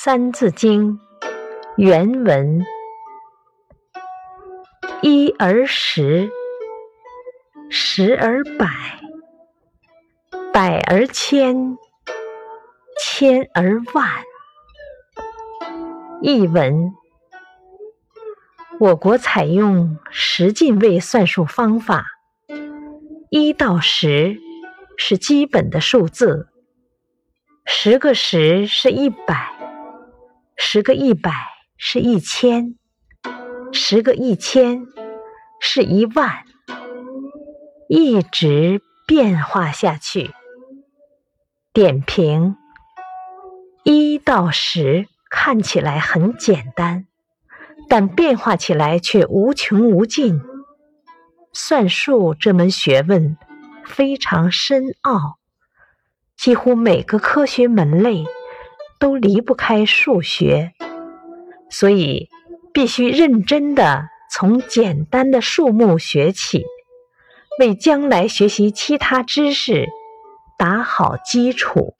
《三字经》原文：一而十，十而百，百而千，千而万。译文：我国采用十进位算术方法，一到十是基本的数字，十个十是一百。十个一百是一千，十个一千是一万，一直变化下去。点评：一到十看起来很简单，但变化起来却无穷无尽。算术这门学问非常深奥，几乎每个科学门类。都离不开数学，所以必须认真的从简单的数目学起，为将来学习其他知识打好基础。